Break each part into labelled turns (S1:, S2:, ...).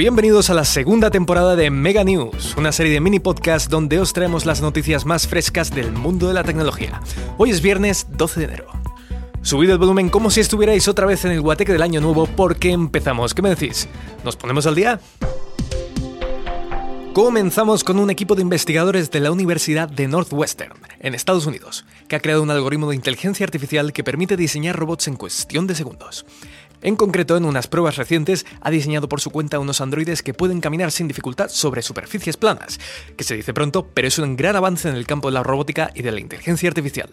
S1: Bienvenidos a la segunda temporada de Mega News, una serie de mini podcasts donde os traemos las noticias más frescas del mundo de la tecnología. Hoy es viernes 12 de enero. Subid el volumen como si estuvierais otra vez en el guateque del año nuevo porque empezamos. ¿Qué me decís? ¿Nos ponemos al día? Comenzamos con un equipo de investigadores de la Universidad de Northwestern, en Estados Unidos, que ha creado un algoritmo de inteligencia artificial que permite diseñar robots en cuestión de segundos. En concreto, en unas pruebas recientes, ha diseñado por su cuenta unos androides que pueden caminar sin dificultad sobre superficies planas, que se dice pronto, pero es un gran avance en el campo de la robótica y de la inteligencia artificial.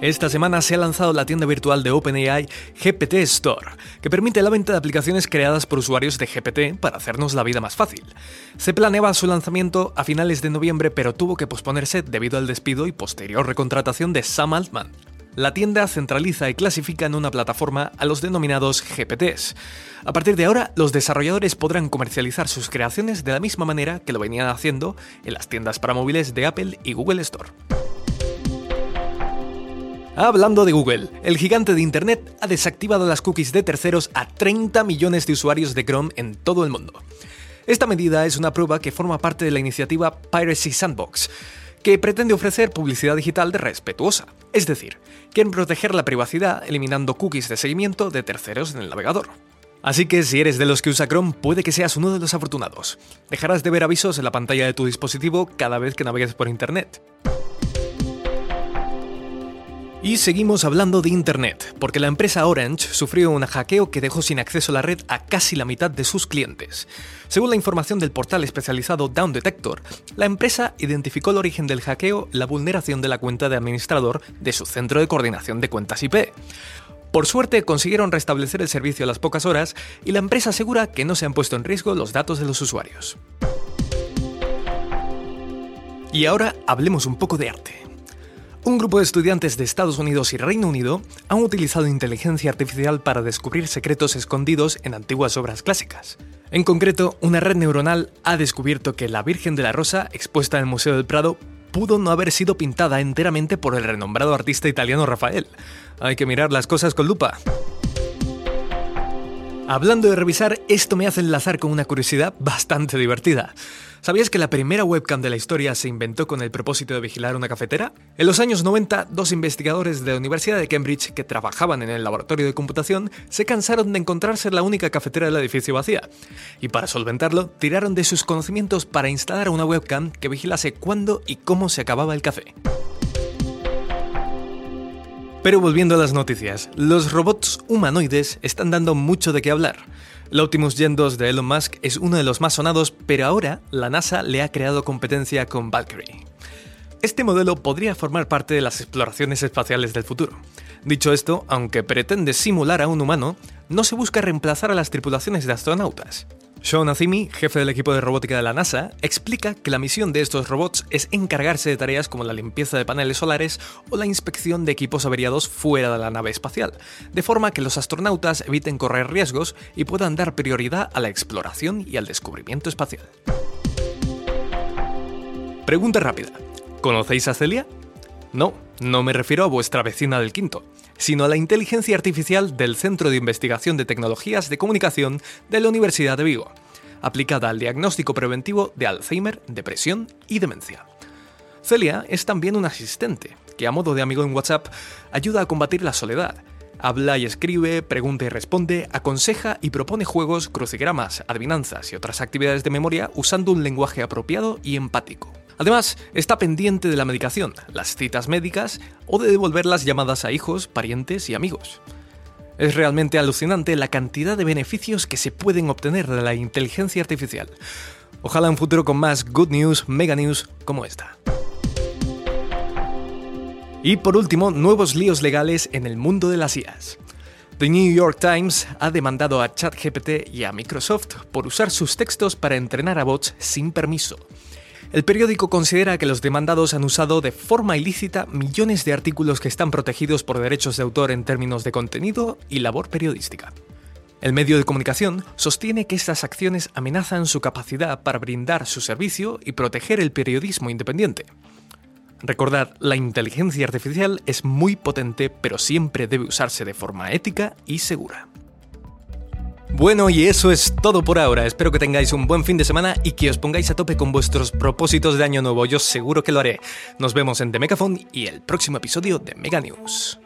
S1: Esta semana se ha lanzado la tienda virtual de OpenAI GPT Store, que permite la venta de aplicaciones creadas por usuarios de GPT para hacernos la vida más fácil. Se planeaba su lanzamiento a finales de noviembre, pero tuvo que posponerse debido al despido y posterior recontratación de Sam Altman. La tienda centraliza y clasifica en una plataforma a los denominados GPTs. A partir de ahora, los desarrolladores podrán comercializar sus creaciones de la misma manera que lo venían haciendo en las tiendas para móviles de Apple y Google Store. Hablando de Google, el gigante de Internet ha desactivado las cookies de terceros a 30 millones de usuarios de Chrome en todo el mundo. Esta medida es una prueba que forma parte de la iniciativa Piracy Sandbox, que pretende ofrecer publicidad digital respetuosa, es decir, quieren proteger la privacidad eliminando cookies de seguimiento de terceros en el navegador. Así que si eres de los que usa Chrome, puede que seas uno de los afortunados. Dejarás de ver avisos en la pantalla de tu dispositivo cada vez que navegues por Internet. Y seguimos hablando de Internet, porque la empresa Orange sufrió un hackeo que dejó sin acceso a la red a casi la mitad de sus clientes. Según la información del portal especializado Down Detector, la empresa identificó el origen del hackeo la vulneración de la cuenta de administrador de su centro de coordinación de cuentas IP. Por suerte consiguieron restablecer el servicio a las pocas horas y la empresa asegura que no se han puesto en riesgo los datos de los usuarios. Y ahora hablemos un poco de arte. Un grupo de estudiantes de Estados Unidos y Reino Unido han utilizado inteligencia artificial para descubrir secretos escondidos en antiguas obras clásicas. En concreto, una red neuronal ha descubierto que la Virgen de la Rosa, expuesta en el Museo del Prado, pudo no haber sido pintada enteramente por el renombrado artista italiano Rafael. Hay que mirar las cosas con lupa. Hablando de revisar, esto me hace enlazar con una curiosidad bastante divertida. ¿Sabías que la primera webcam de la historia se inventó con el propósito de vigilar una cafetera? En los años 90, dos investigadores de la Universidad de Cambridge que trabajaban en el laboratorio de computación se cansaron de encontrarse la única cafetera del edificio vacía. Y para solventarlo, tiraron de sus conocimientos para instalar una webcam que vigilase cuándo y cómo se acababa el café. Pero volviendo a las noticias, los robots humanoides están dando mucho de qué hablar. El Optimus Gen 2 de Elon Musk es uno de los más sonados, pero ahora la NASA le ha creado competencia con Valkyrie. Este modelo podría formar parte de las exploraciones espaciales del futuro. Dicho esto, aunque pretende simular a un humano, no se busca reemplazar a las tripulaciones de astronautas. Sean Azimi, jefe del equipo de robótica de la NASA, explica que la misión de estos robots es encargarse de tareas como la limpieza de paneles solares o la inspección de equipos averiados fuera de la nave espacial, de forma que los astronautas eviten correr riesgos y puedan dar prioridad a la exploración y al descubrimiento espacial. Pregunta rápida. ¿Conocéis a Celia? No, no me refiero a vuestra vecina del quinto sino a la inteligencia artificial del Centro de Investigación de Tecnologías de Comunicación de la Universidad de Vigo, aplicada al diagnóstico preventivo de Alzheimer, depresión y demencia. Celia es también un asistente, que a modo de amigo en WhatsApp ayuda a combatir la soledad. Habla y escribe, pregunta y responde, aconseja y propone juegos, crucigramas, adivinanzas y otras actividades de memoria usando un lenguaje apropiado y empático. Además, está pendiente de la medicación, las citas médicas o de devolver las llamadas a hijos, parientes y amigos. Es realmente alucinante la cantidad de beneficios que se pueden obtener de la inteligencia artificial. Ojalá un futuro con más good news, mega news como esta. Y por último, nuevos líos legales en el mundo de las IAs. The New York Times ha demandado a ChatGPT y a Microsoft por usar sus textos para entrenar a bots sin permiso. El periódico considera que los demandados han usado de forma ilícita millones de artículos que están protegidos por derechos de autor en términos de contenido y labor periodística. El medio de comunicación sostiene que estas acciones amenazan su capacidad para brindar su servicio y proteger el periodismo independiente. Recordad, la inteligencia artificial es muy potente, pero siempre debe usarse de forma ética y segura. Bueno, y eso es todo por ahora. Espero que tengáis un buen fin de semana y que os pongáis a tope con vuestros propósitos de año nuevo. Yo seguro que lo haré. Nos vemos en The Megaphone y el próximo episodio de Mega News.